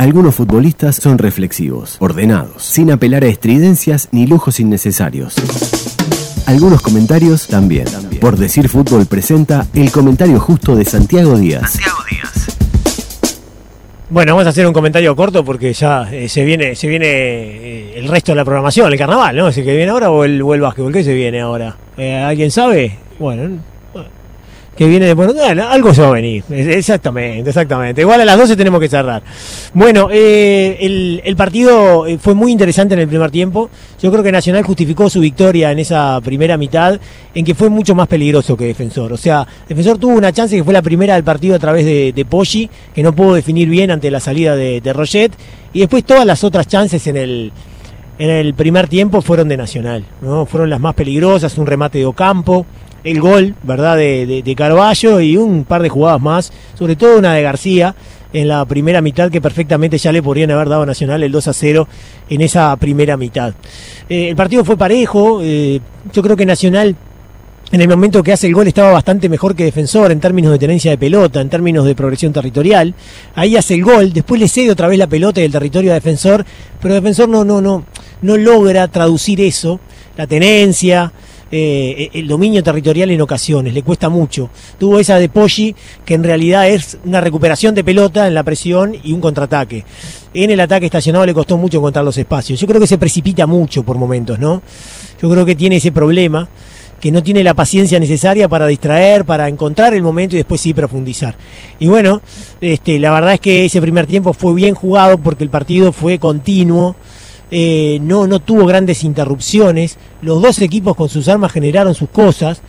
Algunos futbolistas son reflexivos, ordenados, sin apelar a estridencias ni lujos innecesarios. Algunos comentarios también. Por decir fútbol presenta el comentario justo de Santiago Díaz. Bueno, vamos a hacer un comentario corto porque ya eh, se viene se viene eh, el resto de la programación, el carnaval, ¿no? ¿Es el que viene ahora o el, o el básquetbol? ¿Qué se viene ahora? Eh, ¿Alguien sabe? Bueno, que viene de bueno, algo se va a venir. Exactamente, exactamente. Igual a las 12 tenemos que cerrar. Bueno, eh, el, partido eh, fue muy interesante en el primer tiempo. Yo creo que Nacional justificó su victoria en esa primera mitad, en que fue mucho más peligroso que Defensor. O sea, Defensor tuvo una chance que fue la primera del partido a través de, de Poggi, que no pudo definir bien ante la salida de, de Roget. Y después todas las otras chances en el, en el primer tiempo fueron de Nacional, ¿no? Fueron las más peligrosas, un remate de Ocampo, el gol, ¿verdad?, de, de, Carballo y un par de jugadas más, sobre todo una de García en la primera mitad que perfectamente ya le podrían haber dado a Nacional el 2 a 0 en esa primera mitad. Eh, el partido fue parejo, eh, yo creo que Nacional en el momento que hace el gol estaba bastante mejor que defensor en términos de tenencia de pelota, en términos de progresión territorial. Ahí hace el gol, después le cede otra vez la pelota y el territorio a defensor, pero defensor no, no, no, no logra traducir eso, la tenencia, eh, el dominio territorial en ocasiones, le cuesta mucho. Tuvo esa de Poggi, que en realidad es una recuperación de pelota en la presión y un contraataque. En el ataque estacionado le costó mucho encontrar los espacios. Yo creo que se precipita mucho por momentos, ¿no? Yo creo que tiene ese problema que no tiene la paciencia necesaria para distraer, para encontrar el momento y después sí profundizar. Y bueno, este, la verdad es que ese primer tiempo fue bien jugado porque el partido fue continuo, eh, no, no tuvo grandes interrupciones, los dos equipos con sus armas generaron sus cosas.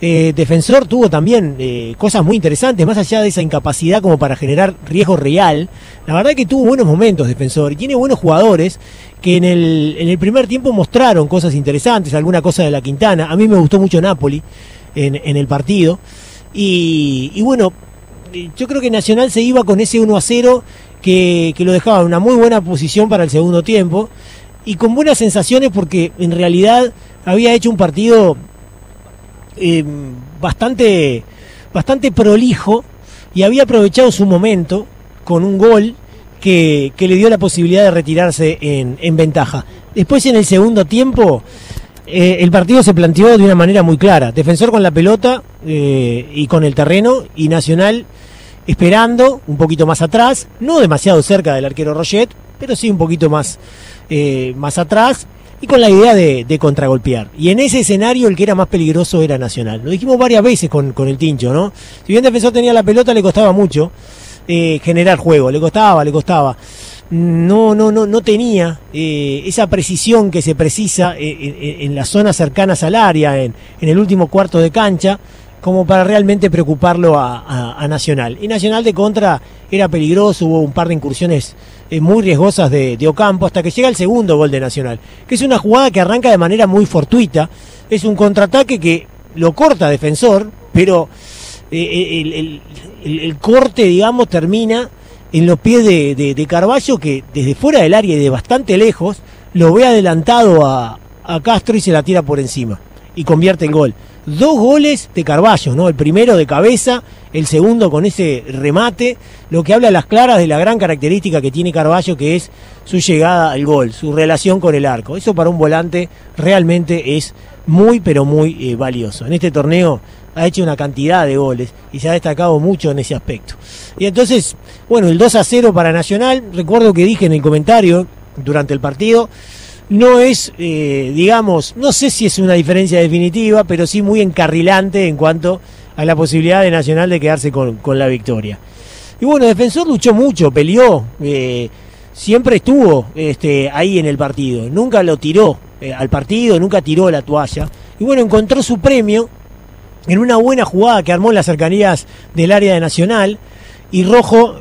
Eh, Defensor tuvo también eh, cosas muy interesantes, más allá de esa incapacidad como para generar riesgo real. La verdad que tuvo buenos momentos Defensor y tiene buenos jugadores que en el, en el primer tiempo mostraron cosas interesantes, alguna cosa de la Quintana. A mí me gustó mucho Napoli en, en el partido. Y, y bueno, yo creo que Nacional se iba con ese 1 a 0 que, lo dejaba en una muy buena posición para el segundo tiempo y con buenas sensaciones porque en realidad había hecho un partido eh, bastante, bastante prolijo y había aprovechado su momento con un gol que, le dio la posibilidad de retirarse en, ventaja. Después en el segundo tiempo eh, el partido se planteó de una manera muy clara. Defensor con la pelota eh, y con el terreno y Nacional esperando un poquito más atrás, no demasiado cerca del arquero Roget, pero sí un poquito más, eh, más atrás y con la idea de, contragolpear. Y en ese escenario el que era más peligroso era Nacional. Lo dijimos varias veces con, el Tincho, ¿no? Si bien Defensor tenía la pelota, le costaba mucho eh, generar juego, le costaba, le costaba. No, no, no, no tenía eh, esa precisión que se precisa en, las zonas cercanas al área, en, en el último cuarto de cancha como para realmente preocuparlo a, Nacional. Y Nacional de contra era peligroso, hubo un par de incursiones eh, muy riesgosas de, Ocampo hasta que llega el segundo gol de Nacional, que es una jugada que arranca de manera muy fortuita, es un contraataque que lo corta defensor, pero eh, el, corte, digamos, termina en los pies de, de, Carballo, que desde fuera del área y de bastante lejos, lo ve adelantado a, Castro y se la tira por encima y convierte el gol dos goles de Carballo, ¿no? El primero de cabeza, el segundo con ese remate, lo que habla a las claras de la gran característica que tiene Carballo, que es su llegada al gol, su relación con el arco. Eso para un volante realmente es muy, pero muy eh, valioso. En este torneo ha hecho una cantidad de goles y se ha destacado mucho en ese aspecto. Y entonces, bueno, el 2 a 0 para Nacional, recuerdo que dije en el comentario durante el partido, no es, eh, digamos, no sé si es una diferencia definitiva, pero sí muy encarrilante en cuanto a la posibilidad de Nacional de quedarse con, la victoria. Y bueno, Defensor luchó mucho, peleó, eh, siempre estuvo este, ahí en el partido, nunca lo tiró eh, al partido, nunca tiró la toalla. Y bueno, encontró su premio en una buena jugada que armó en las cercanías del área de Nacional. Y Rojo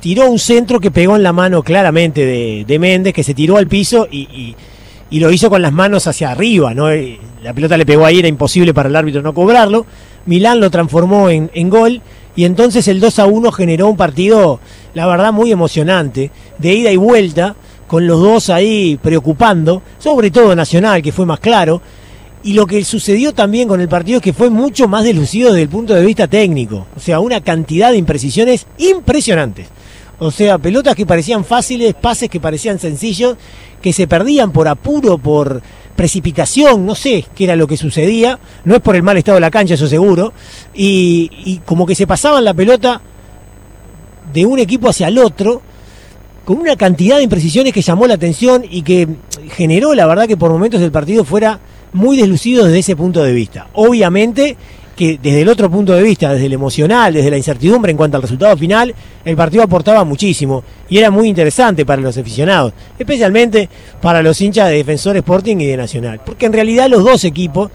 tiró un centro que pegó en la mano claramente de, Méndez, que se tiró al piso y, lo hizo con las manos hacia arriba, ¿no? Eh, la pelota le pegó ahí, era imposible para el árbitro no cobrarlo. Milán lo transformó en, gol y entonces el 2 a 1 generó un partido, la verdad, muy emocionante, de ida y vuelta, con los dos ahí preocupando, sobre todo Nacional, que fue más claro. Y lo que sucedió también con el partido es que fue mucho más delucido desde el punto de vista técnico. O sea, una cantidad de imprecisiones impresionantes O sea, pelotas que parecían fáciles, pases que parecían sencillos, que se perdían por apuro, por precipitación, no sé qué era lo que sucedía, no es por el mal estado de la cancha, eso seguro, y, y como que se pasaban la pelota de un equipo hacia el otro, con una cantidad de imprecisiones que llamó la atención y que generó, la verdad, que por momentos el partido fuera muy deslucido desde ese punto de vista. Obviamente que desde el otro punto de vista, desde el emocional, desde la incertidumbre en cuanto al resultado final, el partido aportaba muchísimo y era muy interesante para los aficionados, especialmente para los hinchas de Defensor Sporting y de Nacional, porque en realidad los dos equipos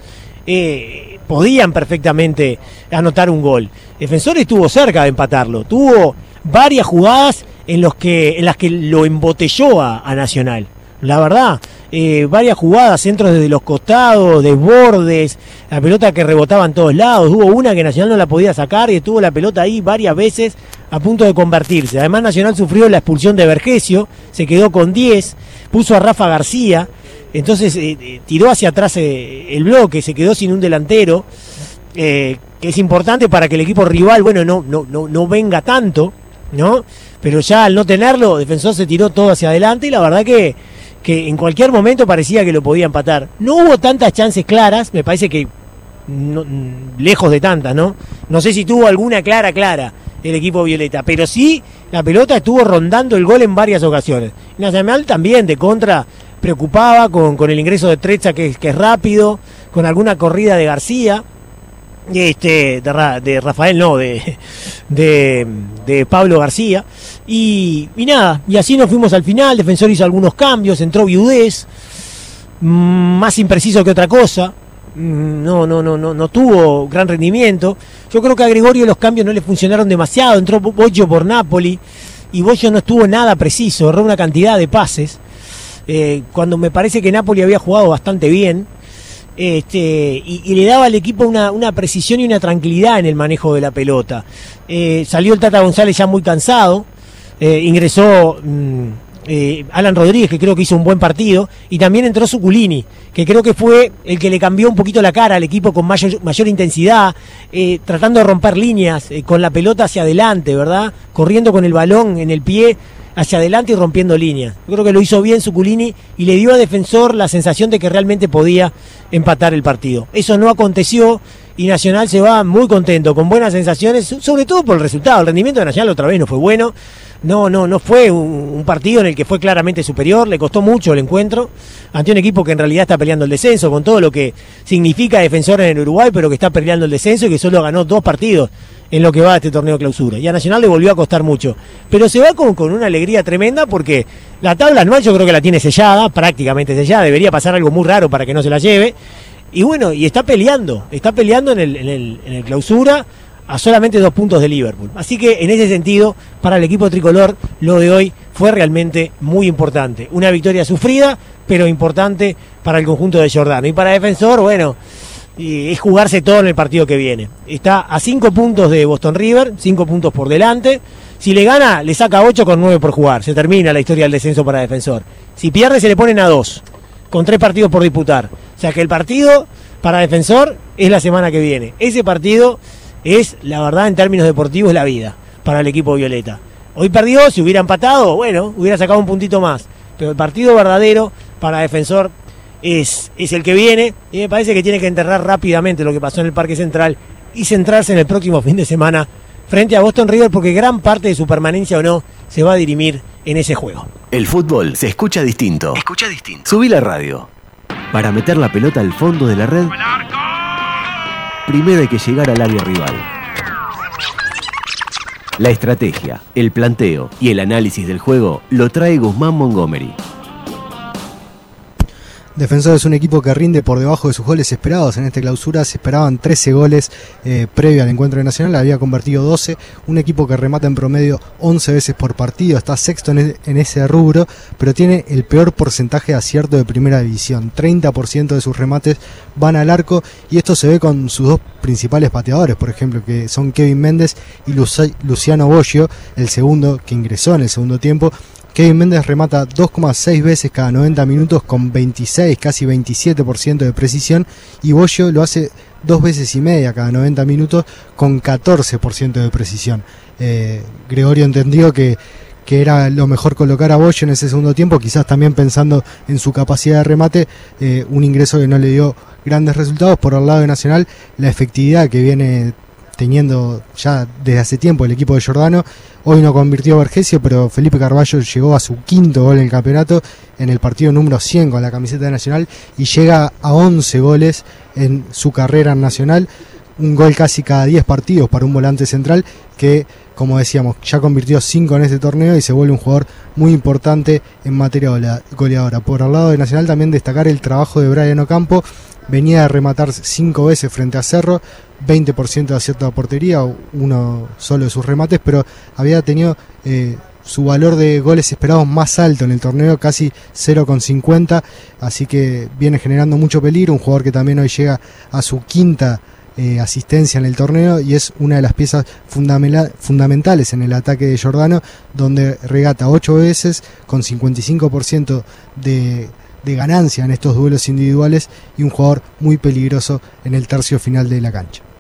eh, podían perfectamente anotar un gol. Defensor estuvo cerca de empatarlo, tuvo varias jugadas en, los que, en las que lo embotelló a Nacional la verdad. Eh, varias jugadas, centros desde los costados, desbordes, la pelota que rebotaba en todos lados. Hubo una que Nacional no la podía sacar y estuvo la pelota ahí varias veces a punto de convertirse. Además, Nacional sufrió la expulsión de Vergesio, se quedó con 10, puso a Rafa García, entonces eh, eh, tiró hacia atrás el bloque, se quedó sin un delantero. que es importante para que el equipo rival, bueno, no, no, no, no venga tanto, ¿no? Pero ya al no tenerlo, Defensor se tiró todo hacia adelante y la verdad que que en cualquier momento parecía que lo podía empatar. No hubo tantas chances claras, me parece que lejos de tantas, ¿no? No sé si tuvo alguna clara, clara el equipo violeta, pero sí la pelota estuvo rondando el gol en varias ocasiones. Nacional también de contra preocupaba con, con el ingreso de Trecha que, que es rápido, con alguna corrida de García este, de, Rafael, no, de, de, Pablo García. Y, nada, y así nos fuimos al final. Defensor hizo algunos cambios, entró Viudez, mm, más impreciso que otra cosa. Mm, no, no, no, no, no tuvo gran rendimiento. Yo creo que a Gregorio los cambios no le funcionaron demasiado. Entró Bocho por Napoli y Bocho no estuvo nada preciso, erró una cantidad de pases. Eh, cuando me parece que Napoli había jugado bastante bien este, y, le daba al equipo una, precisión y una tranquilidad en el manejo de la pelota. Eh, salió el Tata González ya muy cansado, eh, ingresó mm, eh, Alan Rodríguez, que creo que hizo un buen partido, y también entró Suculini, que creo que fue el que le cambió un poquito la cara al equipo con mayor, mayor intensidad, tratando de romper líneas, con la pelota hacia adelante, ¿verdad? Corriendo con el balón en el pie hacia adelante y rompiendo líneas. Yo creo que lo hizo bien Suculini y le dio a Defensor la sensación de que realmente podía empatar el partido. Eso no aconteció y Nacional se va muy contento, con buenas sensaciones, sobre todo por el resultado. El rendimiento de Nacional otra vez no fue bueno. No, no, no fue un, partido en el que fue claramente superior, le costó mucho el encuentro ante un equipo que en realidad está peleando el descenso, con todo lo que significa defensor en el Uruguay, pero que está peleando el descenso y que solo ganó dos partidos en lo que va a este torneo clausura. Y a Nacional le volvió a costar mucho. Pero se va con, con una alegría tremenda porque la tabla anual yo creo que la tiene sellada, prácticamente sellada, debería pasar algo muy raro para que no se la lleve. Y bueno, y está peleando, está peleando en el, en el, en el clausura a solamente dos puntos de Liverpool. Así que en ese sentido, para el equipo tricolor, lo de hoy fue realmente muy importante. Una victoria sufrida, pero importante para el conjunto de Jordano. Y para Defensor, bueno, es jugarse todo en el partido que viene. Está a cinco puntos de Boston River, cinco puntos por delante. Si le gana, le saca ocho con nueve por jugar. Se termina la historia del descenso para Defensor. Si pierde, se le ponen a dos, con tres partidos por disputar. O sea que el partido para Defensor es la semana que viene. Ese partido es, la verdad, en términos deportivos, la vida para el equipo Violeta. Hoy perdió, si hubiera empatado, bueno, hubiera sacado un puntito más. Pero el partido verdadero para Defensor es, es el que viene y me parece que tiene que enterrar rápidamente lo que pasó en el Parque Central y centrarse en el próximo fin de semana frente a Boston River porque gran parte de su permanencia o no se va a dirimir en ese juego. El fútbol se escucha distinto. Escucha distinto. Subí la radio. Para meter la pelota al fondo de la red, primero hay que llegar al área rival. La estrategia, el planteo y el análisis del juego lo trae Guzmán Montgomery. Defensor es un equipo que rinde por debajo de sus goles esperados. En esta clausura se esperaban 13 goles eh, previo al encuentro de Nacional, había convertido 12. Un equipo que remata en promedio 11 veces por partido, está sexto en, e, en ese rubro, pero tiene el peor porcentaje de acierto de primera división. 30% de sus remates van al arco y esto se ve con sus dos principales pateadores, por ejemplo, que son Kevin Méndez y Luciano Boggio, el segundo que ingresó en el segundo tiempo Kevin Méndez remata 2,6 veces cada 90 minutos con 26, casi 27% de precisión y Bollo lo hace dos veces y media cada 90 minutos con 14% de precisión. Eh, Gregorio entendió que, que era lo mejor colocar a Bollo en ese segundo tiempo, quizás también pensando en su capacidad de remate, eh, un ingreso que no le dio grandes resultados. Por el lado de Nacional, la efectividad que viene teniendo ya desde hace tiempo el equipo de Giordano. Hoy no convirtió Vergesio, pero Felipe Carballo llegó a su quinto gol en el campeonato en el partido número 100 con la camiseta de Nacional y llega a 11 goles en su carrera nacional. Un gol casi cada 10 partidos para un volante central que como decíamos, ya convirtió 5 en este torneo y se vuelve un jugador muy importante en materia goleadora. Por el lado de Nacional también destacar el trabajo de Brian Ocampo, venía a rematar 5 veces frente a Cerro, 20% de acierto de portería, uno solo de sus remates, pero había tenido eh, su valor de goles esperados más alto en el torneo, casi 0,50, así que viene generando mucho peligro, un jugador que también hoy llega a su quinta eh, asistencia en el torneo y es una de las piezas fundamentales en el ataque de Jordano, donde regata 8 veces con 55% de, de ganancia en estos duelos individuales y un jugador muy peligroso en el tercio final de la cancha.